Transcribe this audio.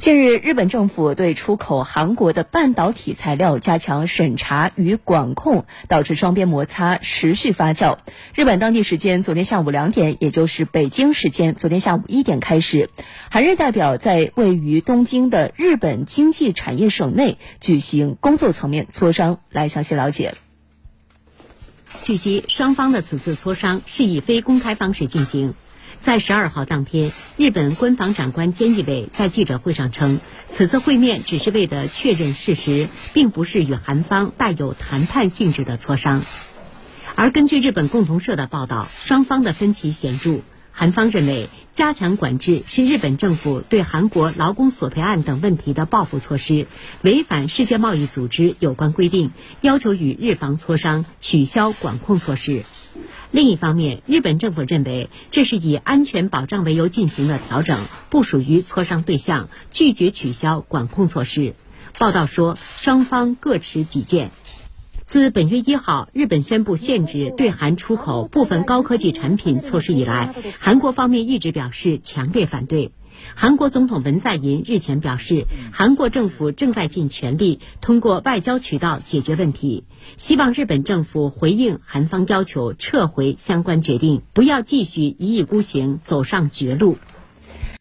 近日，日本政府对出口韩国的半导体材料加强审查与管控，导致双边摩擦持续发酵。日本当地时间昨天下午两点，也就是北京时间昨天下午一点开始，韩日代表在位于东京的日本经济产业省内举行工作层面磋商。来详细了解。据悉，双方的此次磋商是以非公开方式进行。在十二号当天，日本官房长官菅义伟在记者会上称，此次会面只是为了确认事实，并不是与韩方带有谈判性质的磋商。而根据日本共同社的报道，双方的分歧显著。韩方认为，加强管制是日本政府对韩国劳工索赔案等问题的报复措施，违反世界贸易组织有关规定，要求与日方磋商取消管控措施。另一方面，日本政府认为这是以安全保障为由进行的调整，不属于磋商对象，拒绝取消管控措施。报道说，双方各持己见。自本月一号日本宣布限制对韩出口部分高科技产品措施以来，韩国方面一直表示强烈反对。韩国总统文在寅日前表示，韩国政府正在尽全力通过外交渠道解决问题，希望日本政府回应韩方要求，撤回相关决定，不要继续一意孤行，走上绝路。